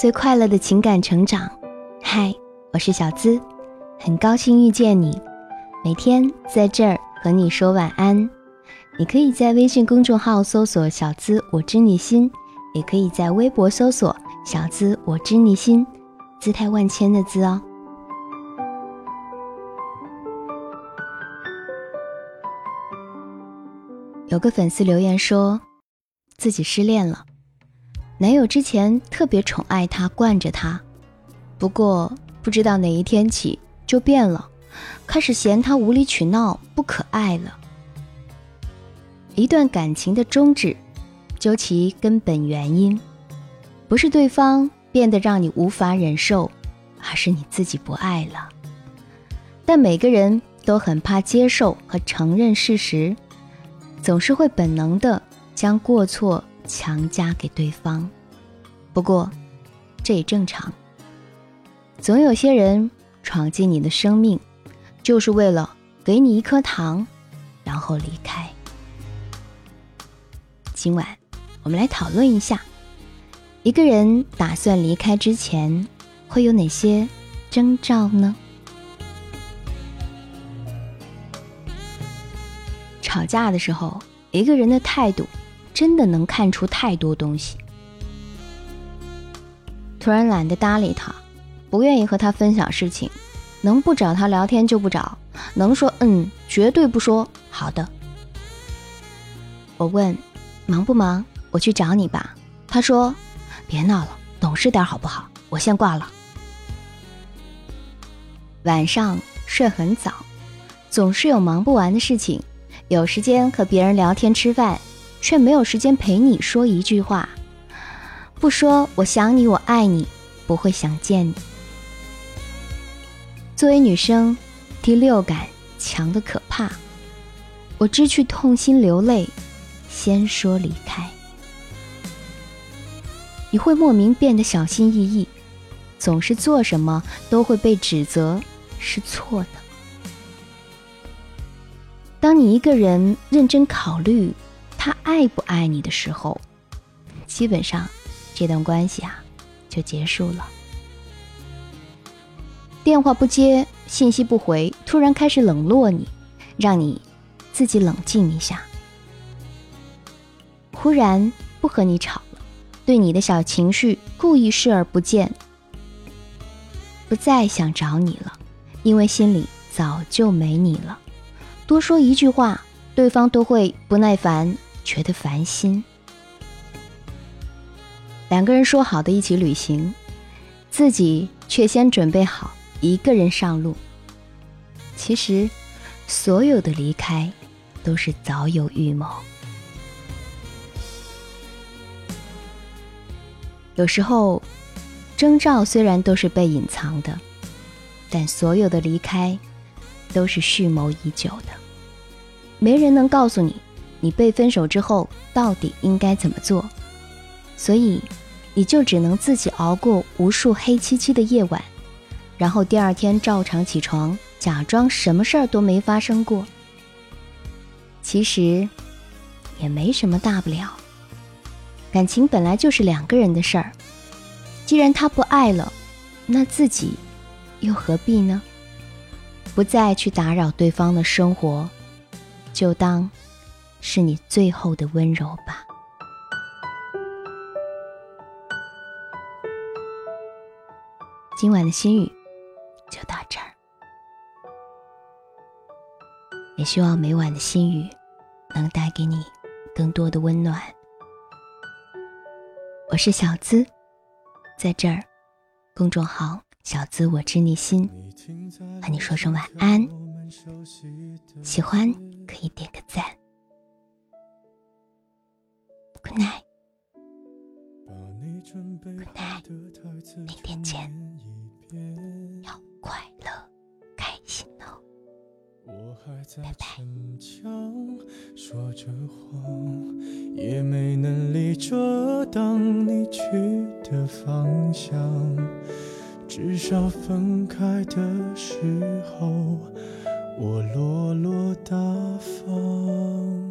最快乐的情感成长。嗨，我是小资，很高兴遇见你。每天在这儿和你说晚安。你可以在微信公众号搜索“小资我知你心”，也可以在微博搜索“小资我知你心”，姿态万千的“资”哦。有个粉丝留言说，自己失恋了，男友之前特别宠爱她，惯着她，不过不知道哪一天起就变了，开始嫌她无理取闹，不可爱了。一段感情的终止，究其根本原因，不是对方变得让你无法忍受，而是你自己不爱了。但每个人都很怕接受和承认事实。总是会本能的将过错强加给对方，不过这也正常。总有些人闯进你的生命，就是为了给你一颗糖，然后离开。今晚我们来讨论一下，一个人打算离开之前会有哪些征兆呢？吵架的时候，一个人的态度真的能看出太多东西。突然懒得搭理他，不愿意和他分享事情，能不找他聊天就不找，能说嗯绝对不说好的。我问忙不忙，我去找你吧。他说别闹了，懂事点好不好？我先挂了。晚上睡很早，总是有忙不完的事情。有时间和别人聊天吃饭，却没有时间陪你说一句话。不说我想你，我爱你，不会想见你。作为女生，第六感强的可怕。我知去痛心流泪，先说离开。你会莫名变得小心翼翼，总是做什么都会被指责是错的。当你一个人认真考虑他爱不爱你的时候，基本上这段关系啊就结束了。电话不接，信息不回，突然开始冷落你，让你自己冷静一下。忽然不和你吵了，对你的小情绪故意视而不见，不再想找你了，因为心里早就没你了。多说一句话，对方都会不耐烦，觉得烦心。两个人说好的一起旅行，自己却先准备好一个人上路。其实，所有的离开都是早有预谋。有时候，征兆虽然都是被隐藏的，但所有的离开都是蓄谋已久的。没人能告诉你，你被分手之后到底应该怎么做，所以你就只能自己熬过无数黑漆漆的夜晚，然后第二天照常起床，假装什么事儿都没发生过。其实也没什么大不了，感情本来就是两个人的事儿，既然他不爱了，那自己又何必呢？不再去打扰对方的生活。就当是你最后的温柔吧。今晚的心语就到这儿，也希望每晚的心语能带给你更多的温暖。我是小资，在这儿，公众号“小资我知你心”，和你说声晚安，喜欢。可以点个赞。Good night，Good night，明天见，要快乐开心哦，拜拜。说着谎，也没能力遮挡你去的方向，至少分开的时候。我落落大方，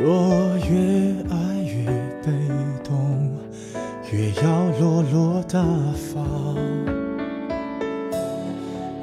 若越爱越被动，越要落落大方。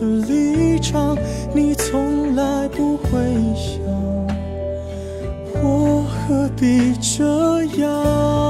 的立场？你从来不会想，我何必这样？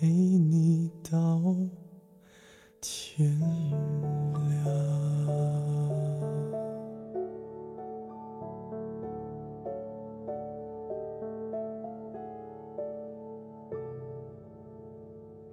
陪你。